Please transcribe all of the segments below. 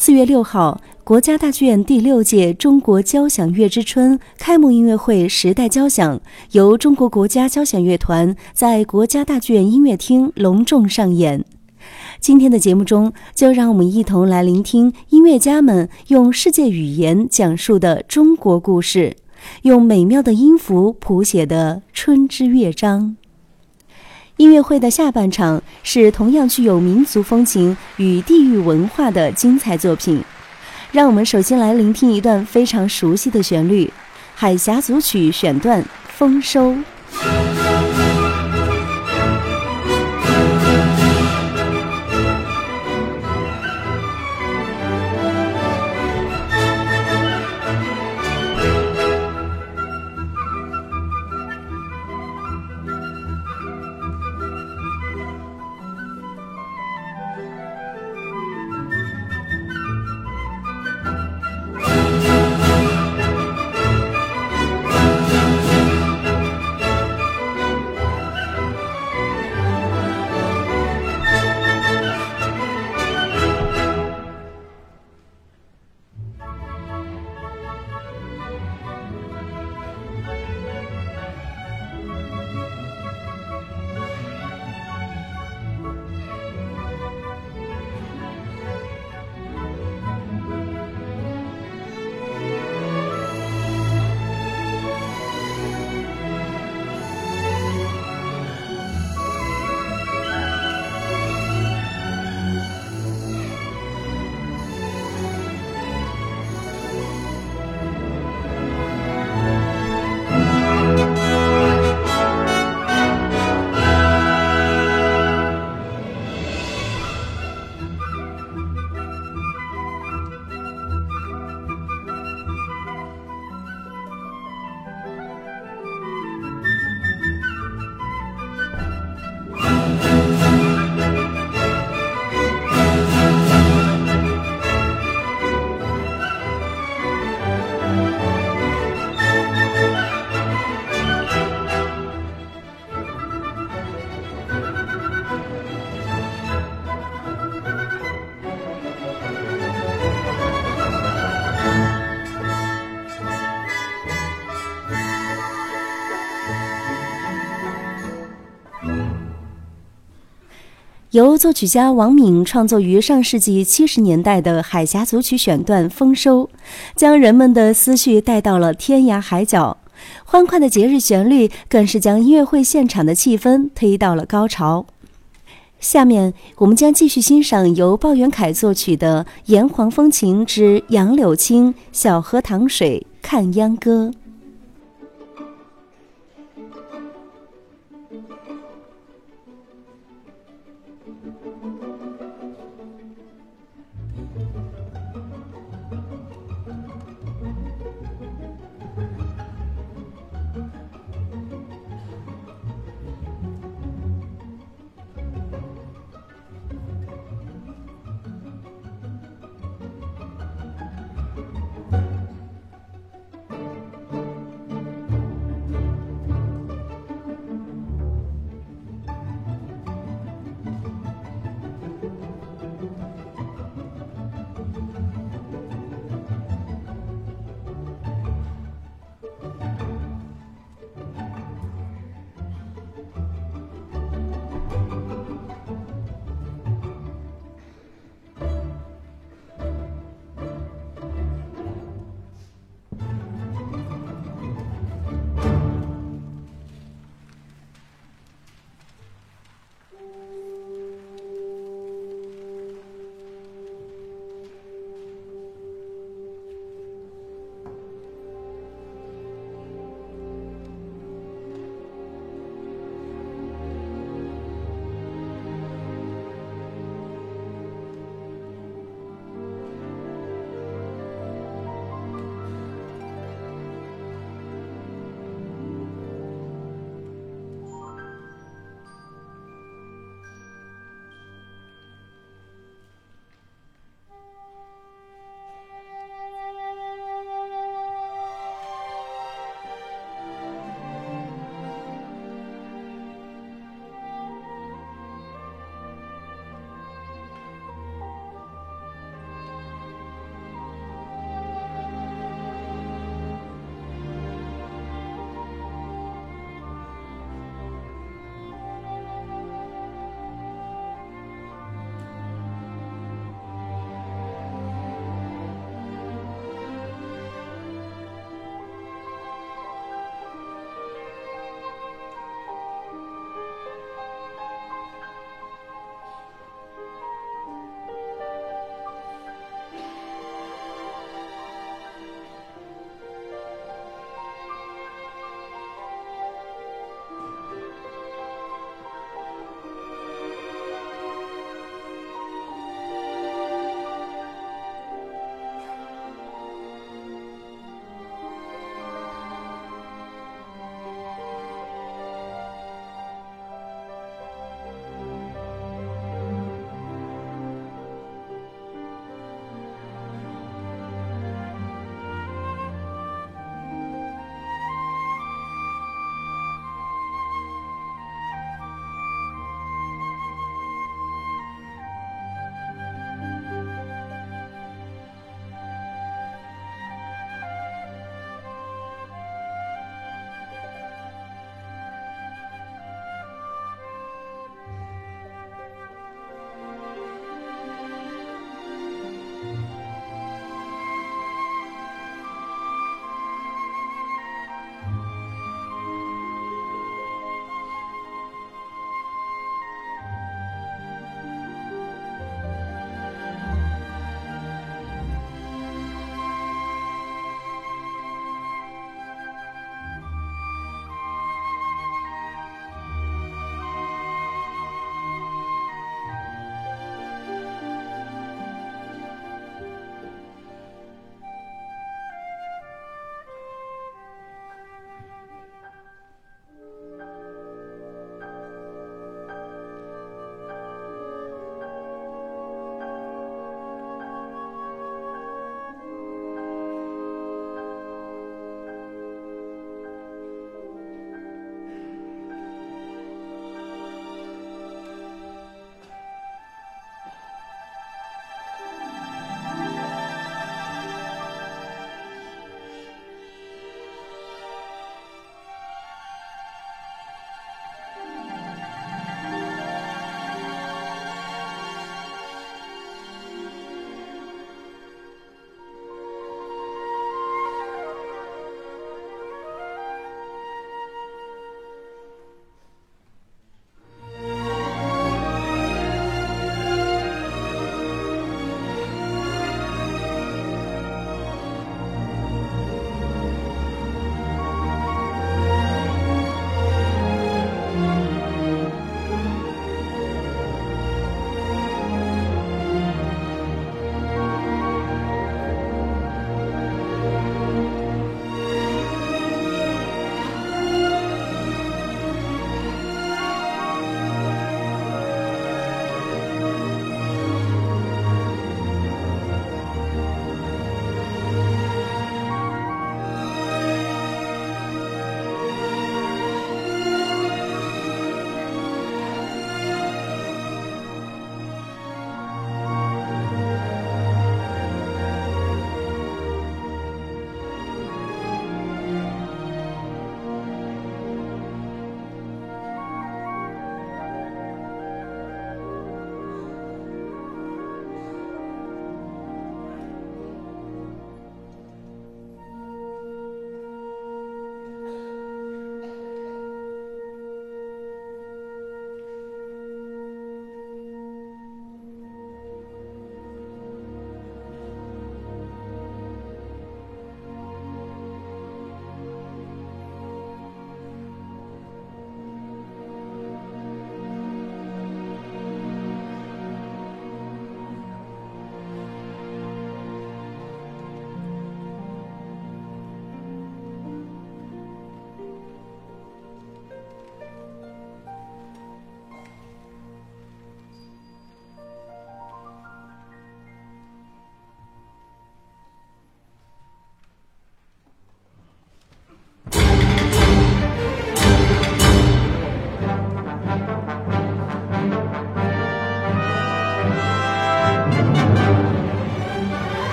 四月六号，国家大剧院第六届中国交响乐之春开幕音乐会《时代交响》由中国国家交响乐团在国家大剧院音乐厅隆重上演。今天的节目中，就让我们一同来聆听音乐家们用世界语言讲述的中国故事，用美妙的音符谱写的春之乐章。音乐会的下半场是同样具有民族风情与地域文化的精彩作品。让我们首先来聆听一段非常熟悉的旋律，《海峡组曲》选段《丰收》。由作曲家王敏创作于上世纪七十年代的《海峡组曲》选段《丰收》，将人们的思绪带到了天涯海角。欢快的节日旋律更是将音乐会现场的气氛推到了高潮。下面，我们将继续欣赏由鲍元凯作曲的《炎黄风情之杨柳青，小河淌水看秧歌》。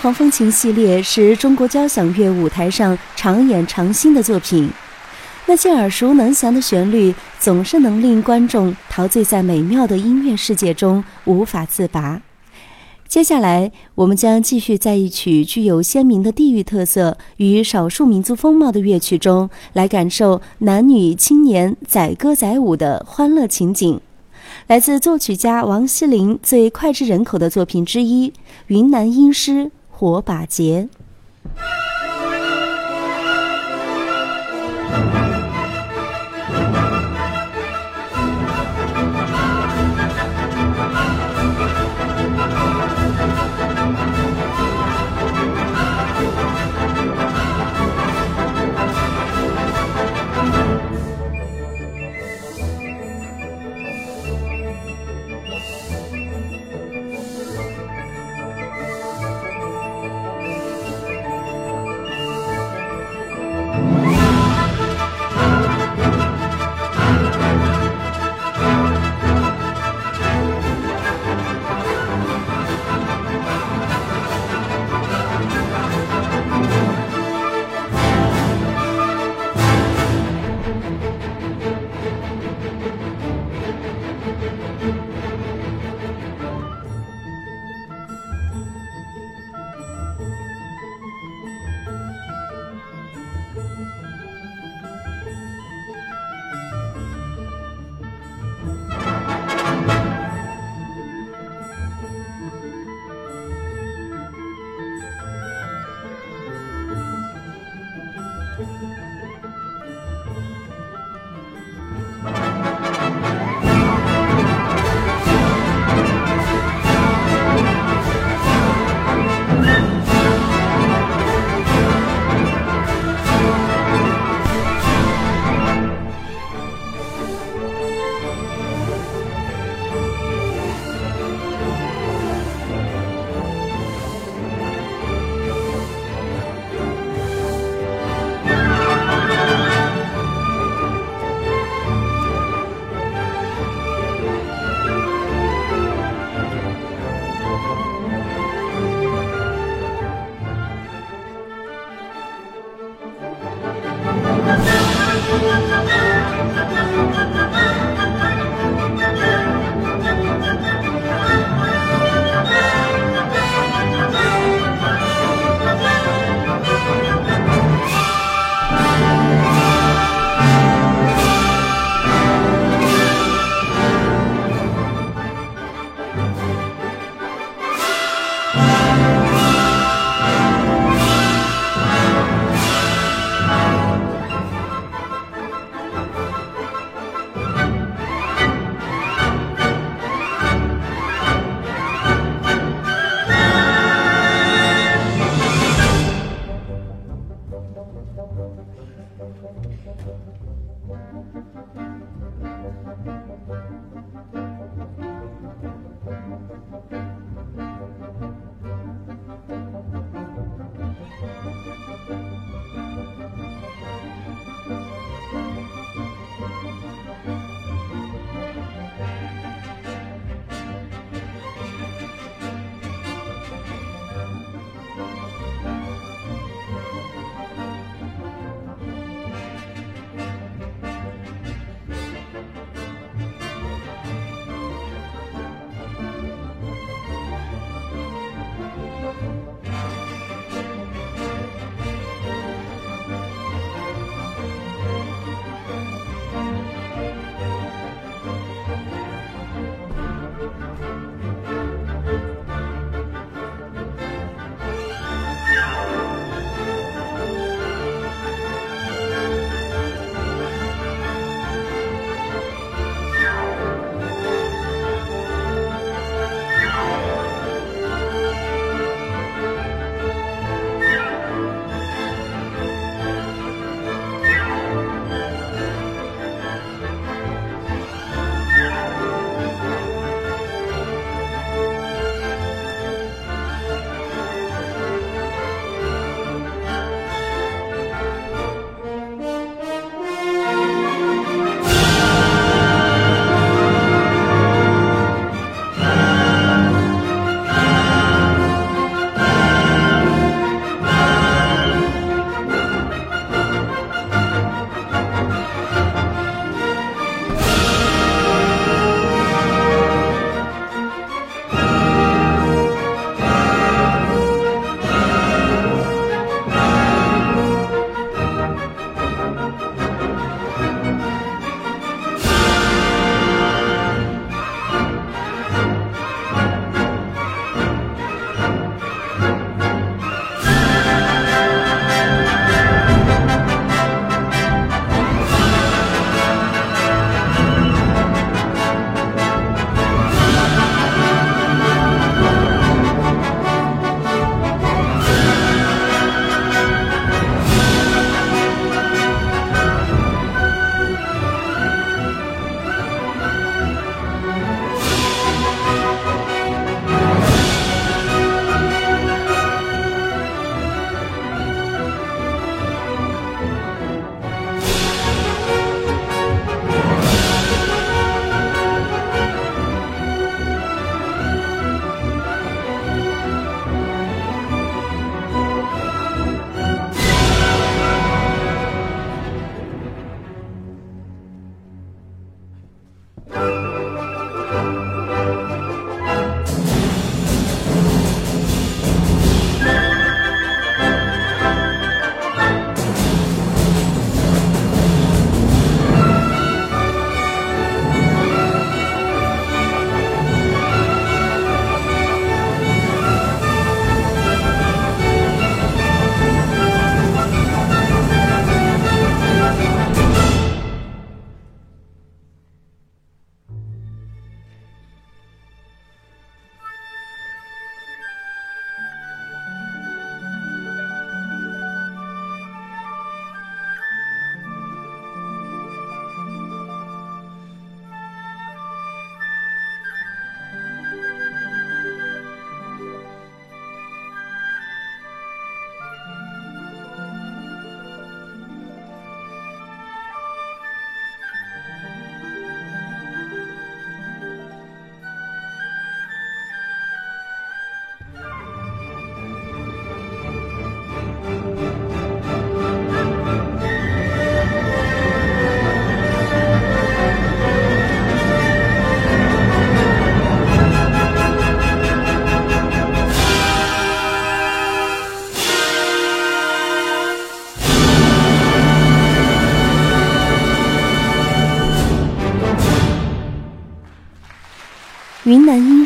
黄风情系列是中国交响乐舞台上常演常新的作品，那些耳熟能详的旋律总是能令观众陶醉在美妙的音乐世界中无法自拔。接下来，我们将继续在一曲具有鲜明的地域特色与少数民族风貌的乐曲中，来感受男女青年载歌载舞的欢乐情景。来自作曲家王锡林最脍炙人口的作品之一《云南音诗火把节》。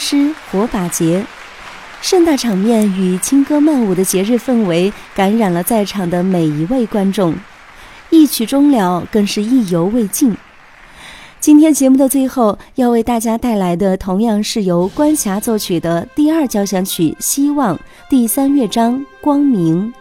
诗火把节。盛大场面与轻歌曼舞的节日氛围感染了在场的每一位观众，一曲终了，更是意犹未尽。今天节目的最后，要为大家带来的同样是由关霞作曲的第二交响曲《希望》第三乐章《光明》。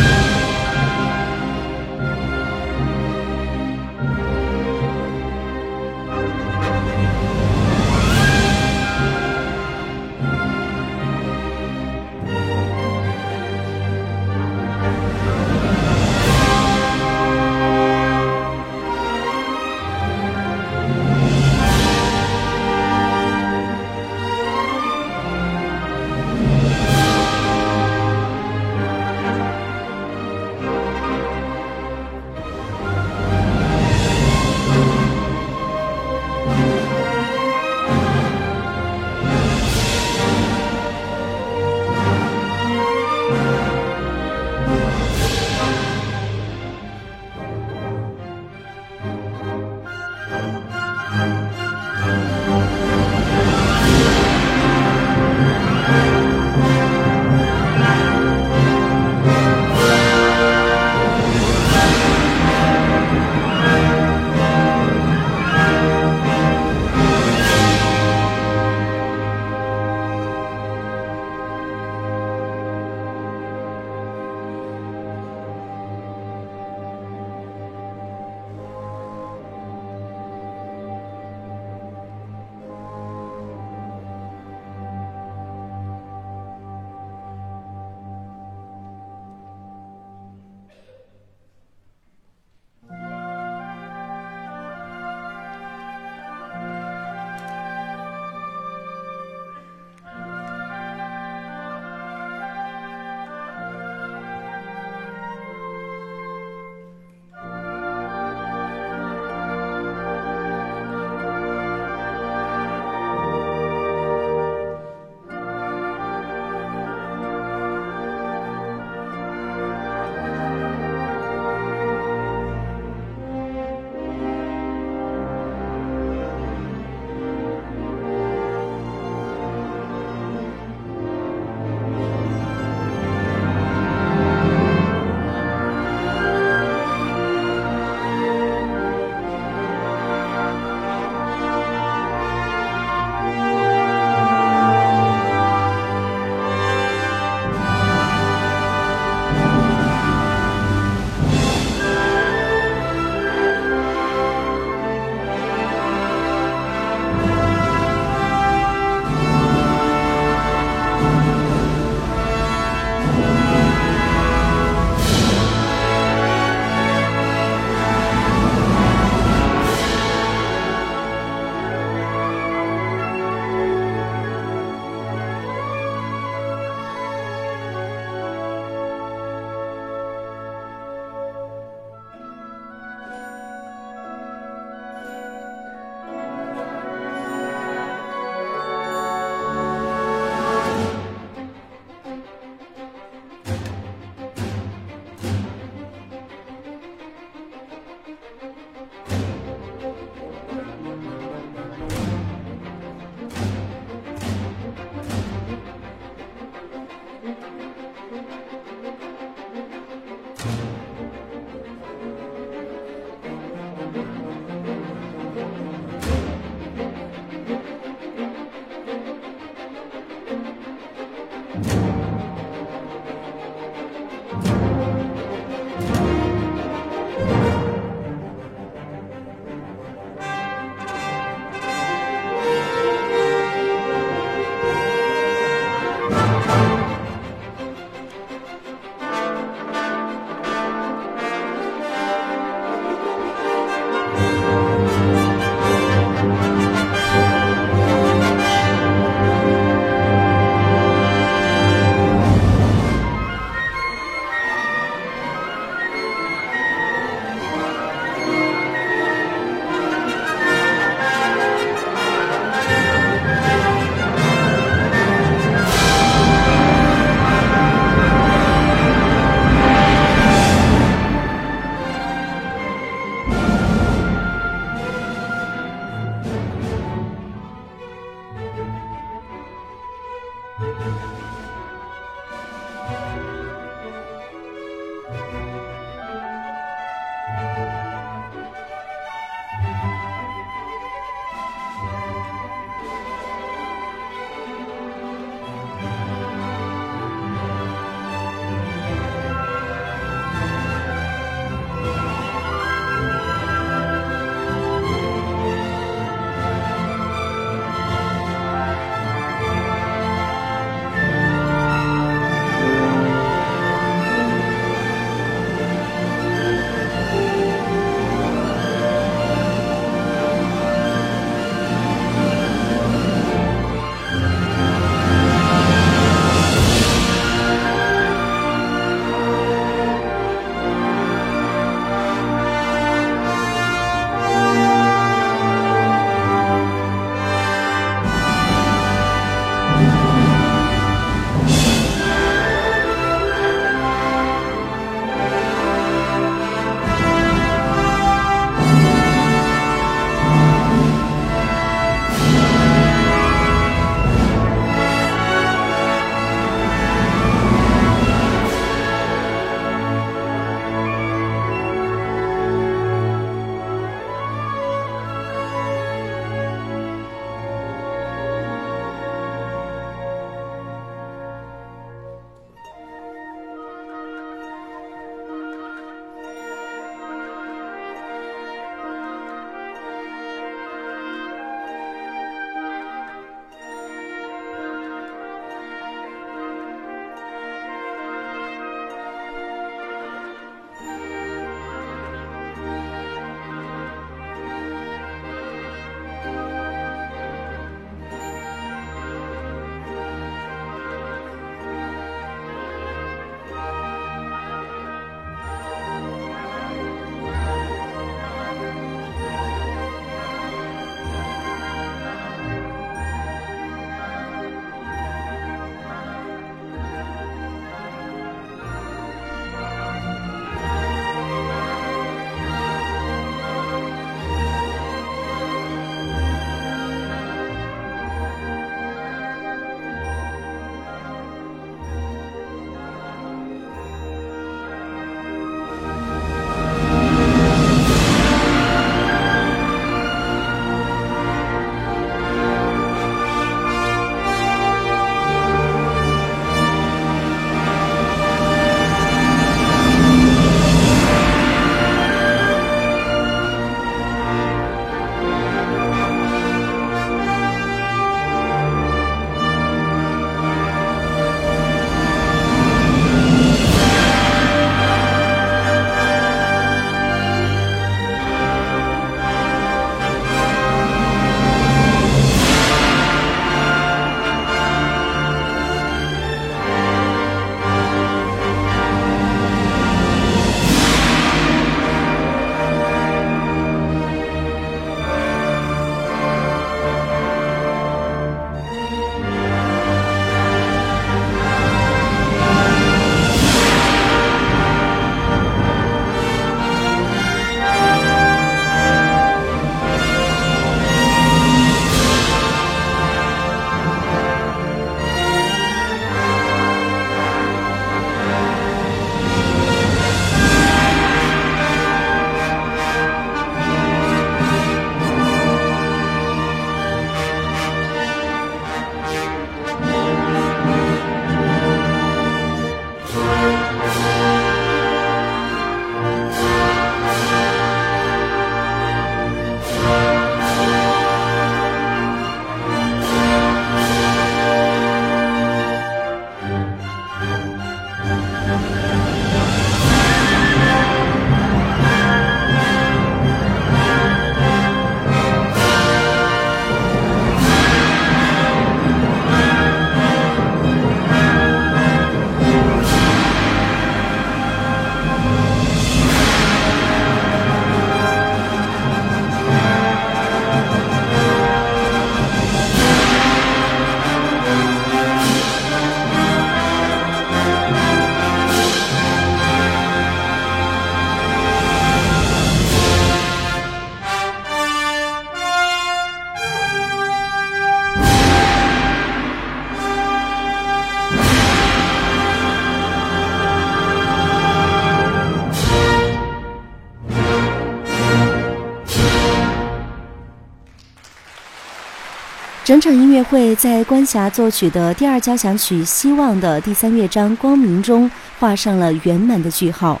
整场音乐会在关霞作曲的第二交响曲《希望》的第三乐章《光明》中画上了圆满的句号。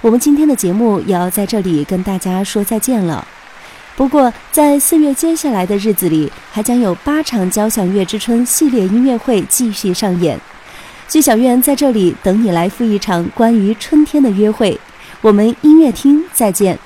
我们今天的节目也要在这里跟大家说再见了。不过，在四月接下来的日子里，还将有八场交响乐之春系列音乐会继续上演。剧小院在这里等你来赴一场关于春天的约会。我们音乐厅再见。